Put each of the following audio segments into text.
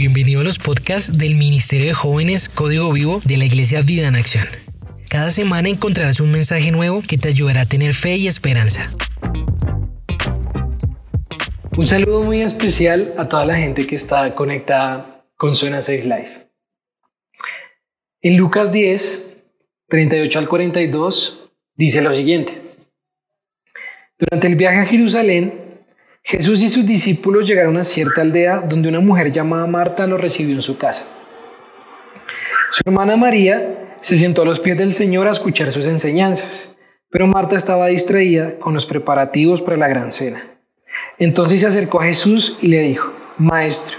Bienvenido a los podcasts del Ministerio de Jóvenes Código Vivo de la Iglesia Vida en Acción. Cada semana encontrarás un mensaje nuevo que te ayudará a tener fe y esperanza. Un saludo muy especial a toda la gente que está conectada con Suena 6 Life. En Lucas 10, 38 al 42, dice lo siguiente. Durante el viaje a Jerusalén, Jesús y sus discípulos llegaron a cierta aldea donde una mujer llamada Marta los recibió en su casa. Su hermana María se sentó a los pies del Señor a escuchar sus enseñanzas, pero Marta estaba distraída con los preparativos para la gran cena. Entonces se acercó a Jesús y le dijo, Maestro,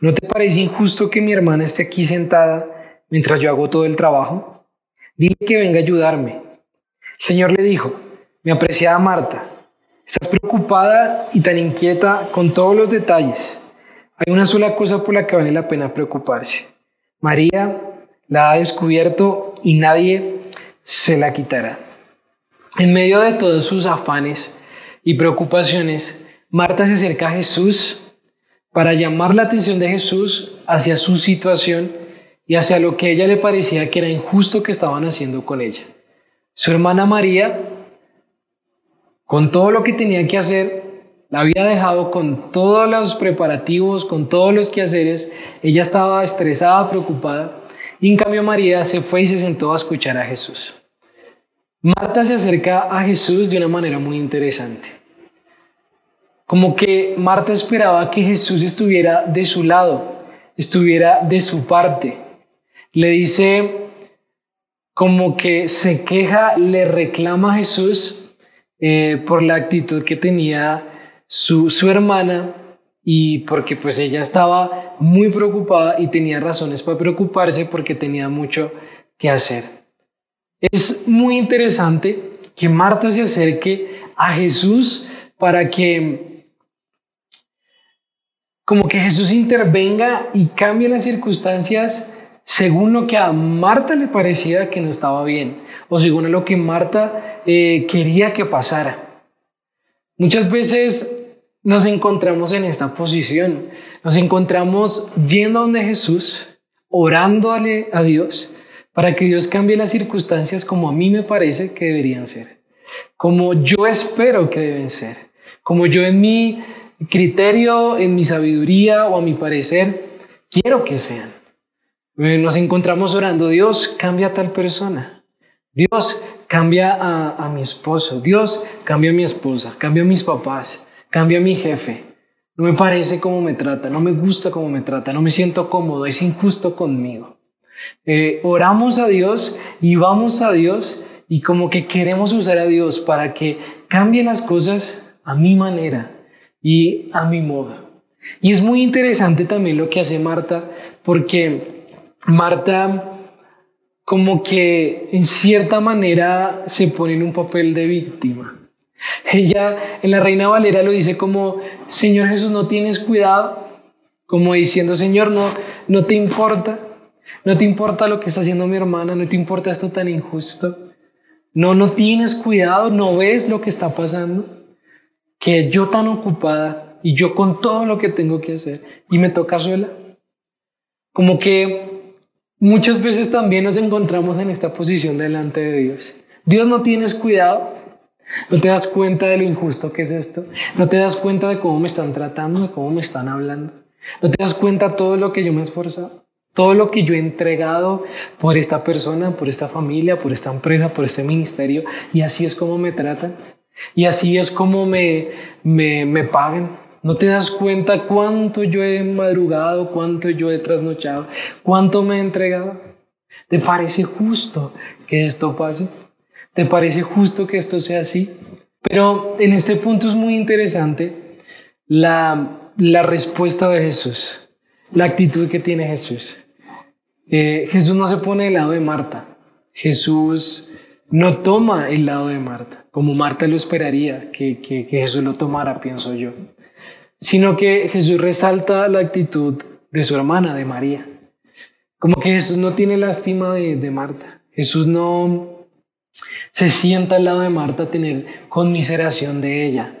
¿no te parece injusto que mi hermana esté aquí sentada mientras yo hago todo el trabajo? Dile que venga a ayudarme. El Señor le dijo, mi apreciada Marta, estás preocupada y tan inquieta con todos los detalles. Hay una sola cosa por la que vale la pena preocuparse. María la ha descubierto y nadie se la quitará. En medio de todos sus afanes y preocupaciones, Marta se acerca a Jesús para llamar la atención de Jesús hacia su situación y hacia lo que ella le parecía que era injusto que estaban haciendo con ella. Su hermana María con todo lo que tenía que hacer, la había dejado con todos los preparativos, con todos los quehaceres, ella estaba estresada, preocupada, y en cambio María se fue y se sentó a escuchar a Jesús. Marta se acerca a Jesús de una manera muy interesante. Como que Marta esperaba que Jesús estuviera de su lado, estuviera de su parte. Le dice como que se queja, le reclama a Jesús eh, por la actitud que tenía su, su hermana y porque pues ella estaba muy preocupada y tenía razones para preocuparse porque tenía mucho que hacer. Es muy interesante que Marta se acerque a Jesús para que como que Jesús intervenga y cambie las circunstancias según lo que a Marta le parecía que no estaba bien o según lo que Marta eh, quería que pasara. Muchas veces nos encontramos en esta posición, nos encontramos yendo a donde Jesús, orándole a Dios para que Dios cambie las circunstancias como a mí me parece que deberían ser, como yo espero que deben ser, como yo en mi criterio, en mi sabiduría o a mi parecer quiero que sean. Eh, nos encontramos orando, Dios, cambia a tal persona. Dios, cambia a, mi esposo. Dios, cambia a mi esposa. Cambia a mis papás. Cambia a mi jefe. No me parece cómo me trata. No me gusta cómo me trata. No me siento cómodo. Es injusto conmigo. Eh, oramos a Dios y vamos a Dios y como que queremos usar a Dios para que cambie las cosas a mi manera y a mi modo. Y es muy interesante también lo que hace Marta porque Marta como que en cierta manera se pone en un papel de víctima. Ella en la Reina Valera lo dice como, Señor Jesús, no tienes cuidado, como diciendo, Señor, no, no te importa, no te importa lo que está haciendo mi hermana, no te importa esto tan injusto, no, no tienes cuidado, no ves lo que está pasando, que yo tan ocupada y yo con todo lo que tengo que hacer y me toca sola. Como que Muchas veces también nos encontramos en esta posición delante de Dios. Dios no tienes cuidado, no te das cuenta de lo injusto que es esto, no te das cuenta de cómo me están tratando, de cómo me están hablando, no te das cuenta de todo lo que yo me he esforzado, todo lo que yo he entregado por esta persona, por esta familia, por esta empresa, por este ministerio, y así es como me tratan, y así es como me, me, me pagan. No te das cuenta cuánto yo he madrugado, cuánto yo he trasnochado, cuánto me he entregado. ¿Te parece justo que esto pase? ¿Te parece justo que esto sea así? Pero en este punto es muy interesante la, la respuesta de Jesús, la actitud que tiene Jesús. Eh, Jesús no se pone del lado de Marta. Jesús no toma el lado de Marta, como Marta lo esperaría que, que, que Jesús lo tomara, pienso yo sino que Jesús resalta la actitud de su hermana, de María. Como que Jesús no tiene lástima de, Marta. Jesús no se sienta al lado de Marta a tener conmiseración de ella.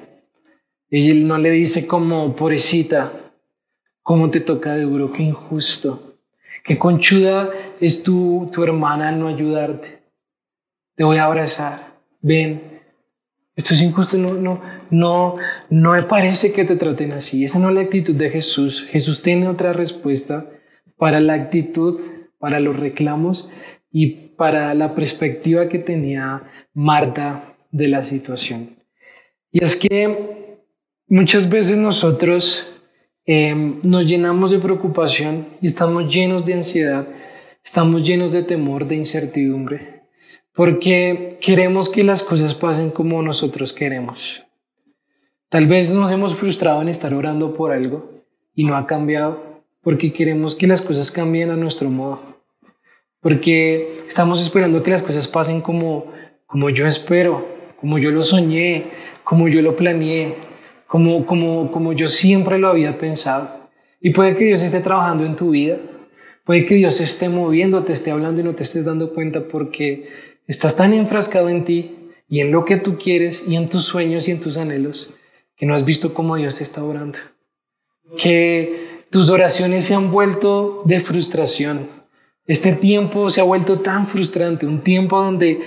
Él no le dice como, pobrecita, cómo te toca de duro, qué injusto, qué conchuda es tu, tu hermana al no ayudarte. Te voy a abrazar, ven. Esto es injusto, no, no, no, no me parece que te traten así. Esa no es la actitud de Jesús. Jesús tiene otra respuesta para la actitud, para los reclamos y para la perspectiva que tenía Marta de la situación. Y es que muchas veces nosotros em, nos llenamos de preocupación y estamos llenos de ansiedad, estamos llenos de temor, de incertidumbre, porque queremos que las cosas pasen como nosotros queremos. Tal vez nos hemos frustrado en estar orando por algo y no ha cambiado, porque queremos que las cosas cambien a nuestro modo, porque estamos esperando que las cosas pasen como, como yo espero, como yo lo soñé, como yo lo planeé, como, como, como yo siempre lo había pensado. Y puede que Dios esté trabajando en tu vida, puede que Dios esté moviendo, te esté hablando y no te estés dando cuenta porque estás tan enfrascado en ti y en lo que tú quieres y en tus sueños y en tus anhelos que no has visto cómo Dios está orando. Que tus oraciones se han vuelto de frustración. Este tiempo se ha vuelto tan frustrante, un tiempo donde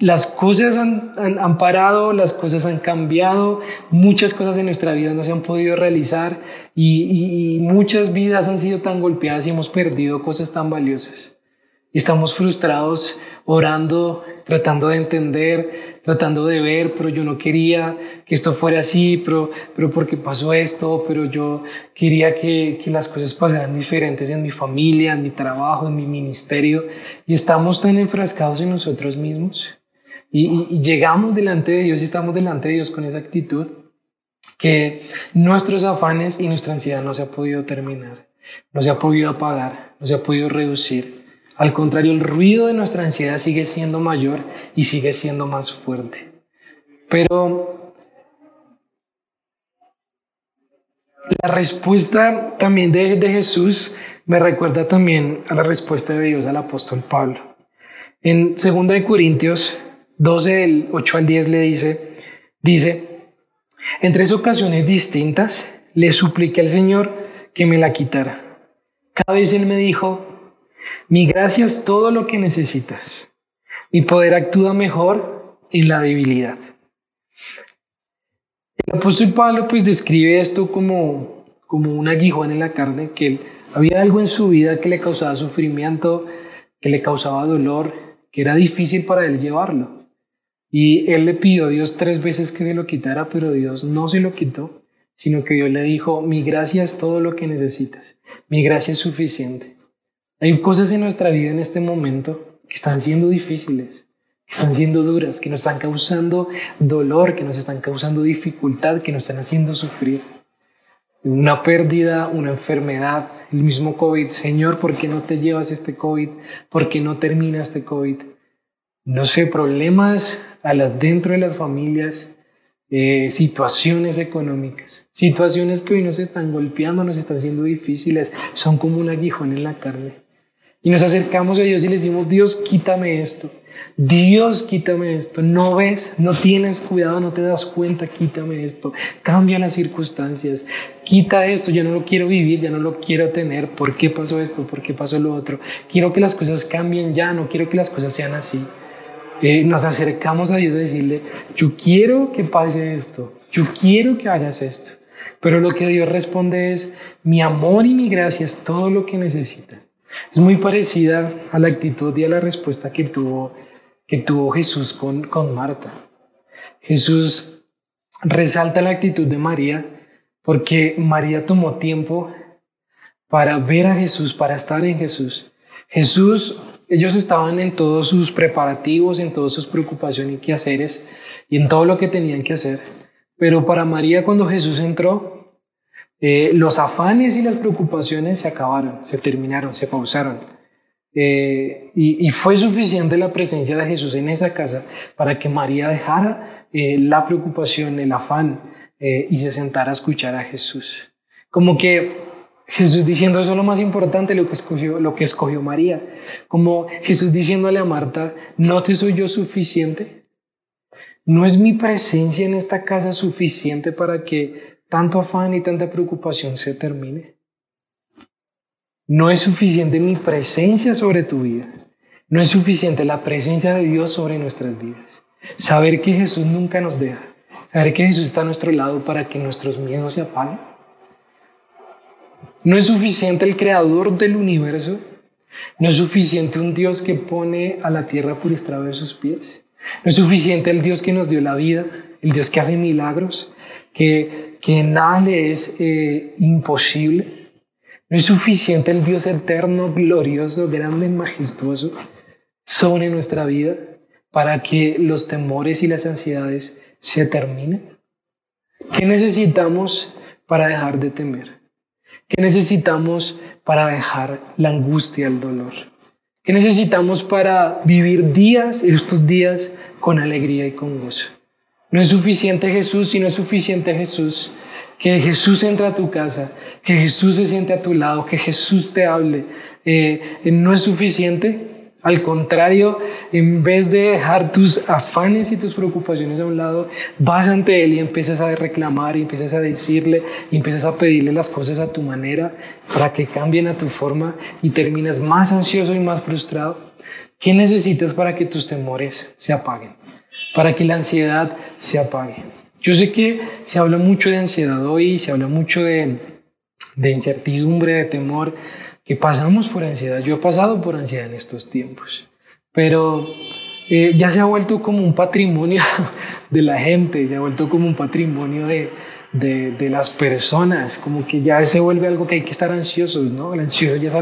las cosas han, parado, las cosas han cambiado, muchas cosas en nuestra vida no se han podido realizar y, muchas vidas han sido tan golpeadas y hemos perdido cosas tan valiosas. Y estamos frustrados, orando, tratando de entender, tratando de ver, pero yo no quería que esto fuera así, pero, pero porque pasó esto, pero yo quería que, que las cosas pasaran diferentes en mi familia, en mi trabajo, en mi ministerio. Y estamos tan enfrascados en nosotros mismos y, llegamos delante de Dios y estamos delante de Dios con esa actitud que nuestros afanes y nuestra ansiedad no se ha podido terminar, no se ha podido apagar, no se ha podido reducir. Al contrario, el ruido de nuestra ansiedad sigue siendo mayor y sigue siendo más fuerte. Pero la respuesta también de, Jesús me recuerda también a la respuesta de Dios al apóstol Pablo. En 2 Corintios 12 del 8 al 10 le dice, dice, en tres ocasiones distintas le supliqué al Señor que me la quitara. Cada vez Él me dijo, mi gracia es todo lo que necesitas. Mi poder actúa mejor en la debilidad. El apóstol Pablo pues describe esto como, como un aguijón en la carne, que había algo en su vida que le causaba sufrimiento, que le causaba dolor, que era difícil para él llevarlo. Y él le pidió a Dios tres veces que se lo quitara, pero Dios no se lo quitó, sino que Dios le dijo, mi gracia es todo lo que necesitas, mi gracia es suficiente. Hay cosas en nuestra vida en este momento que están siendo difíciles, que están siendo duras, que nos están causando dolor, que nos están causando dificultad, que nos están haciendo sufrir. Una pérdida, una enfermedad, el mismo COVID. Señor, ¿por qué no te llevas este COVID? ¿Por qué no termina este COVID? No sé, problemas dentro de las familias, eh, situaciones económicas, situaciones que hoy nos están golpeando, nos están haciendo difíciles, son como un aguijón en la carne. Y nos acercamos a Dios y le decimos, Dios, quítame esto. Dios, quítame esto. No ves, no tienes cuidado, no te das cuenta, quítame esto. Cambia las circunstancias. Quita esto, ya no lo quiero vivir, ya no lo quiero tener. ¿Por qué pasó esto? ¿Por qué pasó lo otro? Quiero que las cosas cambien ya, no quiero que las cosas sean así. Eh, nos acercamos a Dios a decirle, yo quiero que pase esto, yo quiero que hagas esto. Pero lo que Dios responde es, mi amor y mi gracia es todo lo que necesita. Es muy parecida a la actitud y a la respuesta que tuvo, que tuvo Jesús con, con Marta. Jesús resalta la actitud de María porque María tomó tiempo para ver a Jesús, para estar en Jesús. Jesús ellos estaban en todos sus preparativos, en todas sus preocupaciones y quehaceres y en todo lo que tenían que hacer. Pero para María cuando Jesús entró, eh, los afanes y las preocupaciones se acabaron, se terminaron, se pausaron. Eh, y, fue suficiente la presencia de Jesús en esa casa para que María dejara eh, la preocupación, el afán y se sentara a escuchar a Jesús. Como que Jesús diciendo eso es lo más importante, lo que escogió, lo que escogió María. Como Jesús diciéndole a Marta, ¿no te soy yo suficiente? ¿No es mi presencia en esta casa suficiente para que tanto afán y tanta preocupación se termine? No es suficiente mi presencia sobre tu vida. No es suficiente la presencia de Dios sobre nuestras vidas. Saber que Jesús nunca nos deja. Saber que Jesús está a nuestro lado para que nuestros miedos se apaguen. No es suficiente el creador del universo. No es suficiente un Dios que pone a la tierra por estrado de sus pies. No es suficiente el Dios que nos dio la vida, el Dios que hace milagros, que, que nada le es eh, imposible. No es suficiente el Dios eterno, glorioso, grande, majestuoso sobre nuestra vida para que los temores y las ansiedades se terminen. ¿Qué necesitamos para dejar de temer? ¿Qué necesitamos para dejar la angustia, el dolor? ¿Qué necesitamos para vivir días, estos días, con alegría y con gozo? No es suficiente Jesús, si no es suficiente Jesús, que Jesús entre a tu casa, que Jesús se siente a tu lado, que Jesús te hable. Eh, no es suficiente al contrario, en vez de dejar tus afanes y tus preocupaciones a un lado, vas ante Él y empiezas a reclamar y empiezas a decirle y empiezas a pedirle las cosas a tu manera para que cambien a tu forma y terminas más ansioso y más frustrado. ¿Qué necesitas para que tus temores se apaguen? Para que la ansiedad se apague. Yo sé que se habla mucho de ansiedad hoy, se habla mucho de, de incertidumbre, de temor, que pasamos por ansiedad. Yo he pasado por ansiedad en estos tiempos, pero eh, ya se ha vuelto como un patrimonio de la gente, se ha vuelto como un patrimonio de, de, las personas, como que ya se vuelve algo que hay que estar ansiosos, ¿no? El ansioso ya es,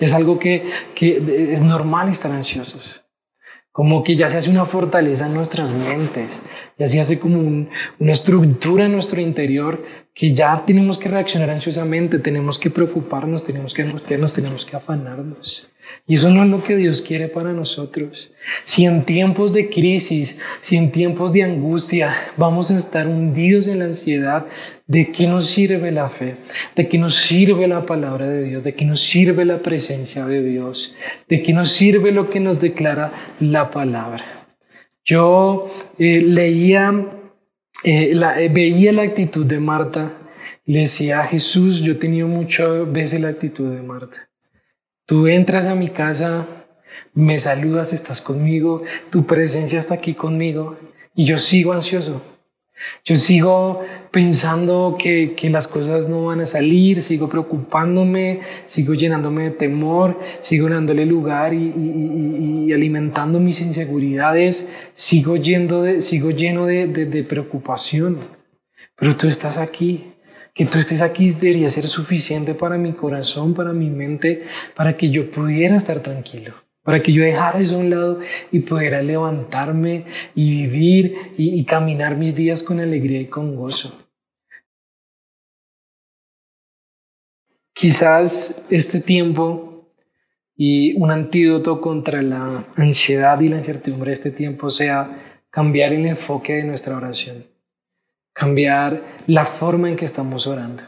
ya es algo que, que es normal estar ansiosos. Como que ya se hace una fortaleza en nuestras mentes, ya se hace como una estructura en nuestro interior que ya tenemos que reaccionar ansiosamente, tenemos que preocuparnos, tenemos que angustiarnos, tenemos que afanarnos. Y eso no es lo que Dios quiere para nosotros. Si en tiempos de crisis, si en tiempos de angustia vamos a estar hundidos en la ansiedad, ¿de qué nos sirve la fe? ¿De qué nos sirve la palabra de Dios? ¿De qué nos sirve la presencia de Dios? ¿De qué nos sirve lo que nos declara la palabra? Yo eh, leía, eh, la, eh, veía la actitud de Marta, le decía a Jesús, yo tenido muchas veces la actitud de Marta. Tú entras a mi casa, me saludas, estás conmigo, tu presencia está aquí conmigo y yo sigo ansioso. Yo sigo pensando que, que, las cosas no van a salir, sigo preocupándome, sigo llenándome de temor, sigo dándole lugar y, alimentando mis inseguridades, sigo, yendo de, sigo lleno de, de preocupación. Pero tú estás aquí, que tú estés aquí debería ser suficiente para mi corazón, para mi mente, para que yo pudiera estar tranquilo, para que yo dejara eso a un lado y pudiera levantarme y vivir y, caminar mis días con alegría y con gozo. Quizás este tiempo y un antídoto contra la ansiedad y la incertidumbre de este tiempo sea cambiar el enfoque de nuestra oración cambiar la forma en que estamos orando.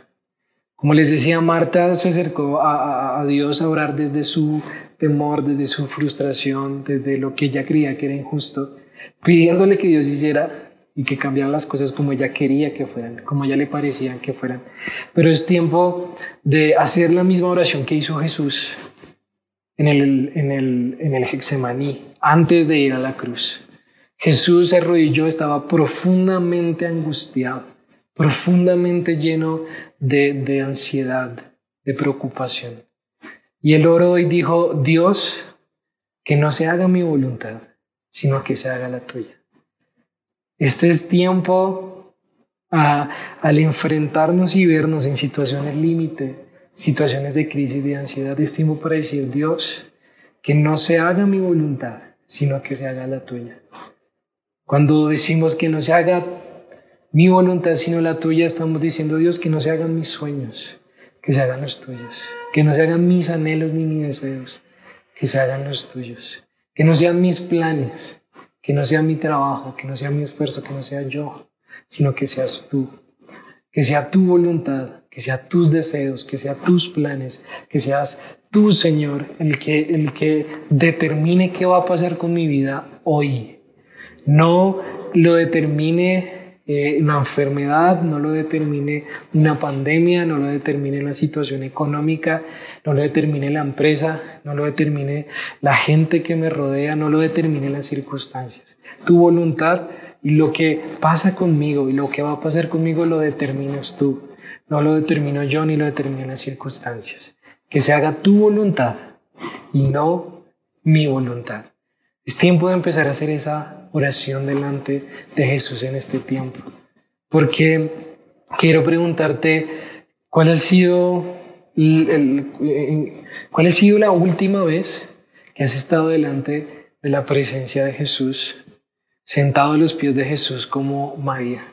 Como les decía, Marta se acercó a, Dios a orar desde su temor, desde su frustración, desde lo que ella creía que era injusto, pidiéndole que Dios hiciera y que cambiara las cosas como ella quería que fueran, como ella le parecían que fueran. Pero es tiempo de hacer la misma oración que hizo Jesús en el, en el, en el Hexemaní, antes de ir a la cruz. Jesús se arrodilló, estaba profundamente angustiado, profundamente lleno de, de ansiedad, de preocupación. Y él oró y dijo, Dios, que no se haga mi voluntad, sino que se haga la tuya. Este es tiempo al enfrentarnos y vernos en situaciones límite, situaciones de crisis, de ansiedad, es tiempo para decir, Dios, que no se haga mi voluntad, sino que se haga la tuya. Cuando decimos que no se haga mi voluntad sino la tuya, estamos diciendo Dios que no se hagan mis sueños, que se hagan los tuyos, que no se hagan mis anhelos ni mis deseos, que se hagan los tuyos, que no sean mis planes, que no sea mi trabajo, que no sea mi esfuerzo, que no sea yo, sino que seas tú, que sea tu voluntad, que sea tus deseos, que sea tus planes, que seas tú, Señor, el que, el que determine qué va a pasar con mi vida hoy, no lo determine eh, una enfermedad, no lo determine una pandemia, no lo determine la situación económica, no lo determine la empresa, no lo determine la gente que me rodea, no lo determine las circunstancias. Tu voluntad y lo que pasa conmigo y lo que va a pasar conmigo lo determinas tú. No lo determino yo ni lo determinan las circunstancias. Que se haga tu voluntad y no mi voluntad. Es tiempo de empezar a hacer esa oración delante de Jesús en este tiempo. Porque quiero preguntarte cuál ha sido, cuál ha sido la última vez que has estado delante de la presencia de Jesús, sentado a los pies de Jesús como María.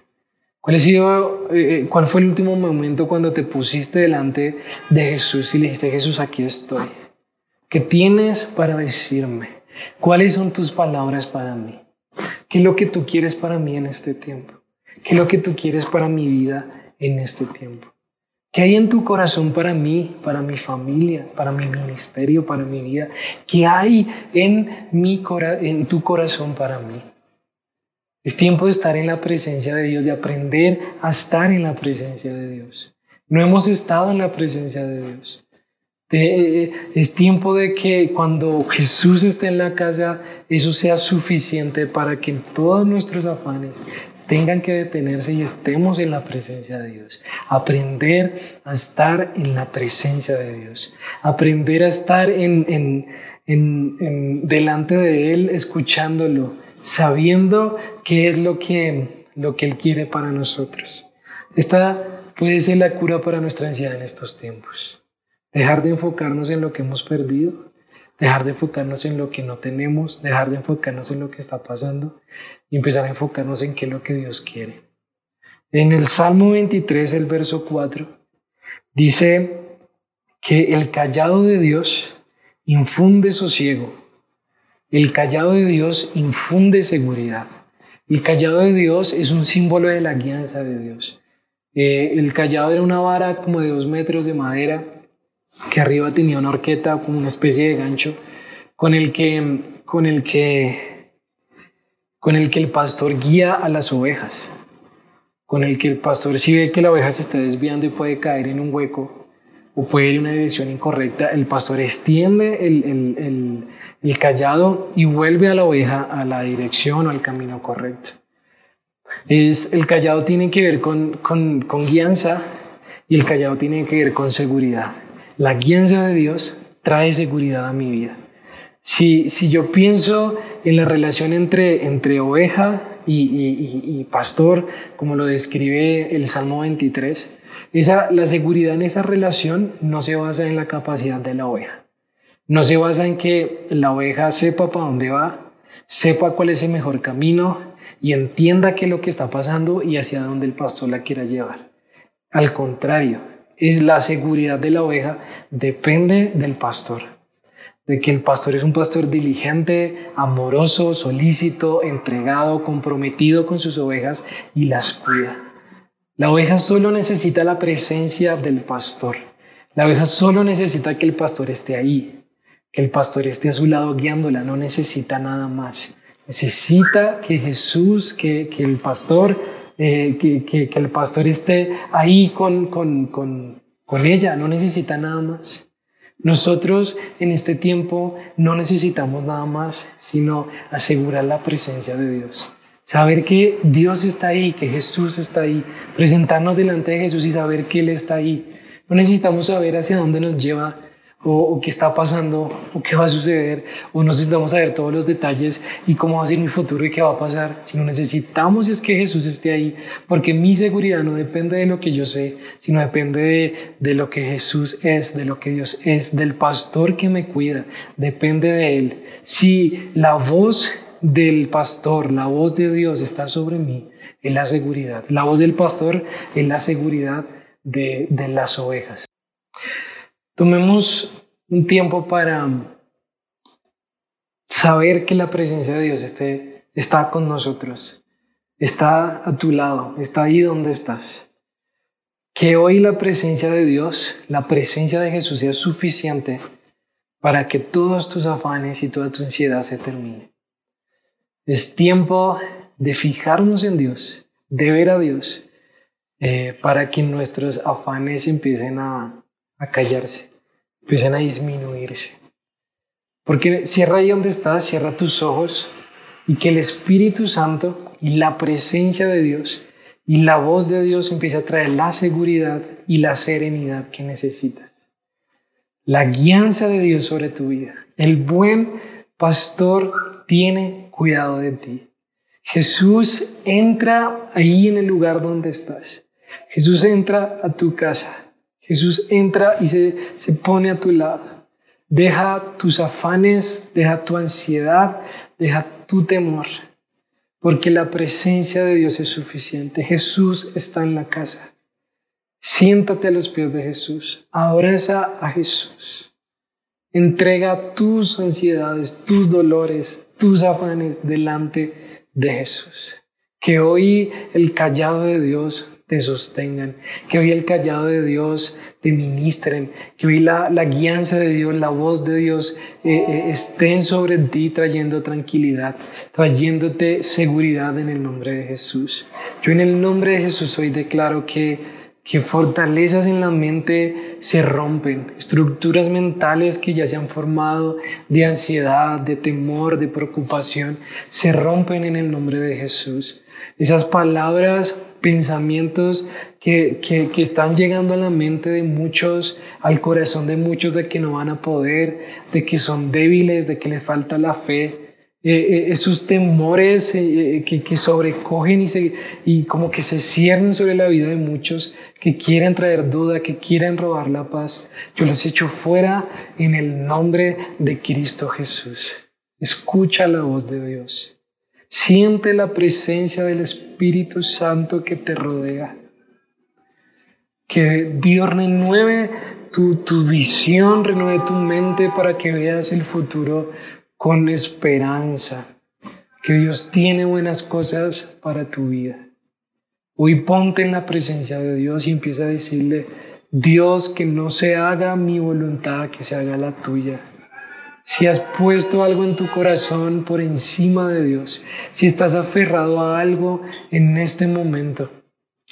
¿Cuál, ha sido, eh, ¿Cuál fue el último momento cuando te pusiste delante de Jesús y le dijiste, Jesús, aquí estoy? ¿Qué tienes para decirme? ¿Cuáles son tus palabras para mí? ¿Qué es lo que tú quieres para mí en este tiempo? ¿Qué es lo que tú quieres para mi vida en este tiempo? ¿Qué hay en tu corazón para mí, para mi familia, para mi ministerio, para mi vida? ¿Qué hay en, mi en tu corazón para mí? Es tiempo de estar en la presencia de Dios, de aprender a estar en la presencia de Dios. No hemos estado en la presencia de Dios. Eh, es tiempo de que cuando Jesús esté en la casa, eso sea suficiente para que todos nuestros afanes tengan que detenerse y estemos en la presencia de Dios. Aprender a estar en la presencia de Dios. Aprender a estar en, delante de Él, escuchándolo, sabiendo qué es lo que, lo que Él quiere para nosotros. Esta puede ser la cura para nuestra ansiedad en estos tiempos. Dejar de enfocarnos en lo que hemos perdido, dejar de enfocarnos en lo que no tenemos, dejar de enfocarnos en lo que está pasando y empezar a enfocarnos en qué es lo que Dios quiere. En el Salmo 23, el verso 4, dice que el callado de Dios infunde sosiego, el callado de Dios infunde seguridad. El callado de Dios es un símbolo de la guianza de Dios. Eh, el callado era una vara como de dos metros de madera que arriba tenía una horqueta como una especie de gancho con el que, con el que, con el que el pastor guía a las ovejas, con el que el pastor si ve que la oveja se está desviando y puede caer en un hueco o puede ir en una dirección incorrecta, el pastor extiende el, el, el, callado y vuelve a la oveja a la dirección o al camino correcto. Es, el callado tiene que ver con, con, con guianza y el callado tiene que ver con seguridad. La guianza de Dios trae seguridad a mi vida. Si, si yo pienso en la relación entre, entre oveja y, pastor, como lo describe el Salmo 23, esa, la seguridad en esa relación no se basa en la capacidad de la oveja. No se basa en que la oveja sepa para dónde va, sepa cuál es el mejor camino y entienda qué es lo que está pasando y hacia dónde el pastor la quiera llevar. Al contrario, es la seguridad de la oveja depende del pastor. De que el pastor es un pastor diligente, amoroso, solícito, entregado, comprometido con sus ovejas y las cuida. La oveja solo necesita la presencia del pastor. La oveja solo necesita que el pastor esté ahí, que el pastor esté a su lado guiándola, no necesita nada más. Necesita que Jesús, que, que el pastor eh, que, el pastor esté ahí con, con, ella, no necesita nada más. Nosotros en este tiempo no necesitamos nada más, sino asegurar la presencia de Dios. Saber que Dios está ahí, que Jesús está ahí, presentarnos delante de Jesús y saber que Él está ahí. No necesitamos saber hacia dónde nos lleva o, qué está pasando o qué va a suceder o no necesitamos saber todos los detalles y cómo va a ser mi futuro y qué va a pasar, sino necesitamos es que Jesús esté ahí, porque mi seguridad no depende de lo que yo sé, sino depende de, de lo que Jesús es, de lo que Dios es, del pastor que me cuida, depende de Él. Si la voz del pastor, la voz de Dios está sobre mí, es la seguridad. La voz del pastor es la seguridad de, de las ovejas. Tomemos un tiempo para saber que la presencia de Dios está con nosotros, está a tu lado, está ahí donde estás. Que hoy la presencia de Dios, la presencia de Jesús sea suficiente para que todos tus afanes y toda tu ansiedad se termine. Es tiempo de fijarnos en Dios, de ver a Dios eh, para que nuestros afanes empiecen a, a callarse, empiecen a disminuirse. Porque cierra ahí donde estás, cierra tus ojos y que el Espíritu Santo y la presencia de Dios y la voz de Dios empiece a traer la seguridad y la serenidad que necesitas. La guianza de Dios sobre tu vida. El buen pastor tiene cuidado de ti. Jesús entra ahí en el lugar donde estás. Jesús entra a tu casa. Jesús entra y se, se pone a tu lado. Deja tus afanes, deja tu ansiedad, deja tu temor porque la presencia de Dios es suficiente. Jesús está en la casa. Siéntate a los pies de Jesús, abraza a Jesús. Entrega tus ansiedades, tus dolores, tus afanes delante de Jesús. Que hoy el callado de Dios te sostengan, que hoy el callado de Dios te ministren, que hoy la, la guianza de Dios, la voz de Dios eh, eh, estén sobre ti trayendo tranquilidad, trayéndote seguridad en el nombre de Jesús. Yo en el nombre de Jesús hoy declaro que, que fortalezas en la mente se rompen, estructuras mentales que ya se han formado de ansiedad, de temor, de preocupación, se rompen en el nombre de Jesús. Esas palabras pensamientos que, que, están llegando a la mente de muchos, al corazón de muchos de que no van a poder, de que son débiles, de que les falta la fe. Eh, eh, esos temores eh, que, que, sobrecogen y, se, y como que se ciernen sobre la vida de muchos que quieren traer duda, que quieren robar la paz, yo los echo fuera en el nombre de Cristo Jesús. Escucha la voz de Dios. Siente la presencia del Espíritu Santo que te rodea. Que Dios renueve tu, tu visión, renueve tu mente para que veas el futuro con esperanza. Que Dios tiene buenas cosas para tu vida. Hoy ponte en la presencia de Dios y empieza a decirle, Dios, que no se haga mi voluntad, que se haga la tuya si has puesto algo en tu corazón por encima de Dios, si estás aferrado a algo en este momento,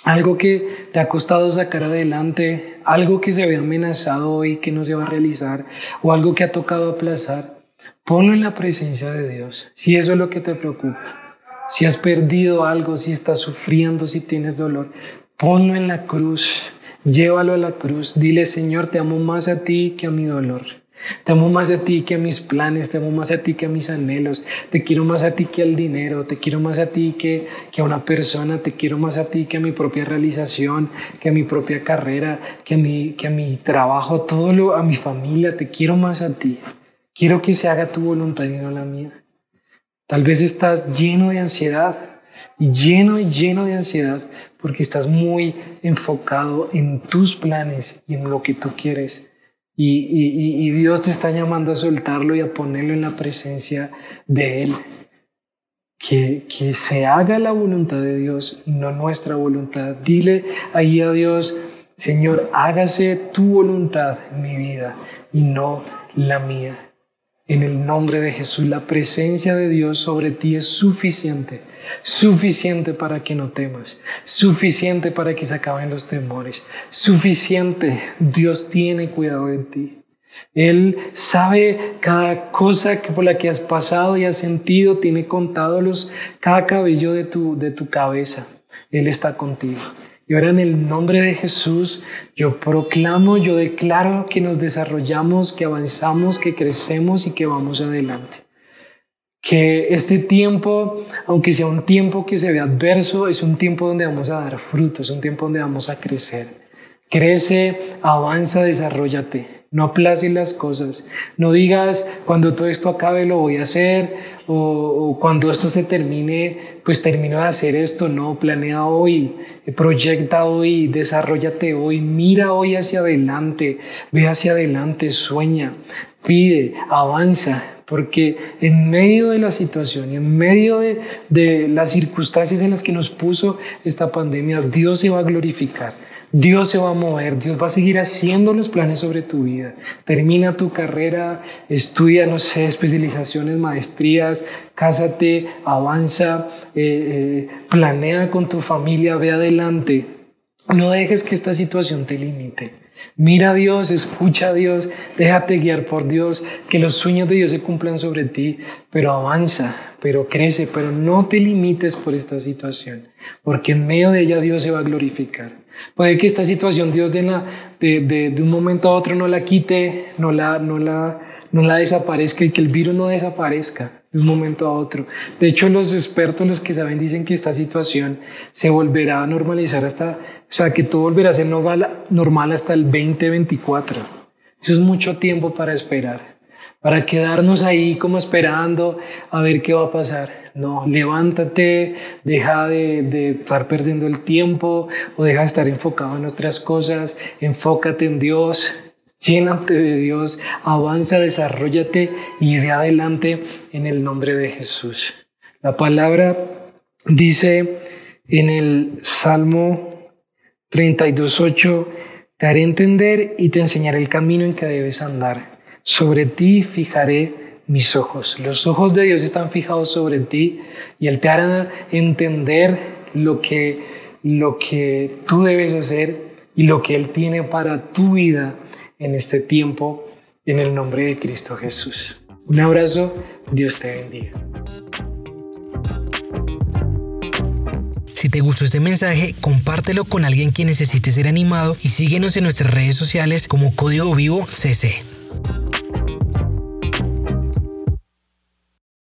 algo que te ha costado sacar adelante, algo que se había amenazado hoy que no se va a realizar o algo que ha tocado aplazar, ponlo en la presencia de Dios, si eso es lo que te preocupa. Si has perdido algo, si estás sufriendo, si tienes dolor, ponlo en la cruz, llévalo a la cruz, dile Señor, te amo más a ti que a mi dolor. Te amo más a ti que a mis planes, te amo más a ti que a mis anhelos, te quiero más a ti que al dinero, te quiero más a ti que, que a una persona, te quiero más a ti que a mi propia realización, que a mi propia carrera, que a mi, que a mi trabajo, todo lo, a mi familia, te quiero más a ti. Quiero que se haga tu voluntad y no la mía. Tal vez estás lleno de ansiedad y lleno y lleno de ansiedad porque estás muy enfocado en tus planes y en lo que tú quieres y, Dios te está llamando a soltarlo y a ponerlo en la presencia de Él. Que, que se haga la voluntad de Dios no nuestra voluntad. Dile ahí a Dios, Señor, hágase tu voluntad en mi vida y no la mía. En el nombre de Jesús, la presencia de Dios sobre ti es suficiente suficiente para que no temas, suficiente para que se acaben los temores, suficiente. Dios tiene cuidado de ti. Él sabe cada cosa que por la que has pasado y has sentido, tiene contado los, cada cabello de tu, de tu cabeza. Él está contigo. Y ahora en el nombre de Jesús, yo proclamo, yo declaro que nos desarrollamos, que avanzamos, que crecemos y que vamos adelante que este tiempo, aunque sea un tiempo que se ve adverso, es un tiempo donde vamos a dar frutos, es un tiempo donde vamos a crecer. Crece, avanza, desarrollate. No aplaces las cosas. No digas, cuando todo esto acabe lo voy a hacer, o, cuando esto se termine, pues termino de hacer esto. No, planea hoy, proyecta hoy, desarrollate hoy, mira hoy hacia adelante, ve hacia adelante, sueña, pide, avanza porque en medio de la situación y en medio de, las circunstancias en las que nos puso esta pandemia, Dios se va a glorificar. Dios se va a mover, Dios va a seguir haciendo los planes sobre tu vida. Termina tu carrera, estudia, no sé, especializaciones, maestrías, cásate, avanza, eh, eh, planea con tu familia, ve adelante. No dejes que esta situación te limite. Mira a Dios, escucha a Dios, déjate guiar por Dios, que los sueños de Dios se cumplan sobre ti, pero avanza, pero crece, pero no te limites por esta situación, porque en medio de ella Dios se va a glorificar. Puede que esta situación Dios de, un momento a otro no la quite, no la, no, la, no la desaparezca y que el virus no desaparezca de un momento a otro. De hecho, los expertos, los que saben, dicen que esta situación se volverá a normalizar hasta o sea, que todo volverá a ser normal hasta el 2024. Eso es mucho tiempo para esperar, para quedarnos ahí como esperando a ver qué va a pasar. No, levántate, deja de, de, estar perdiendo el tiempo o deja de estar enfocado en otras cosas, enfócate en Dios, llénate de Dios, avanza, desarrollate y ve adelante en el nombre de Jesús. La palabra dice en el Salmo 32.8 Te haré entender y te enseñaré el camino en que debes andar. Sobre ti fijaré mis ojos. Los ojos de Dios están fijados sobre ti y Él te hará entender lo que, lo que tú debes hacer y lo que Él tiene para tu vida en este tiempo, en el nombre de Cristo Jesús. Un abrazo, Dios te bendiga. Si te gustó este mensaje, compártelo con alguien que necesite ser animado y síguenos en nuestras redes sociales como Código Vivo CC.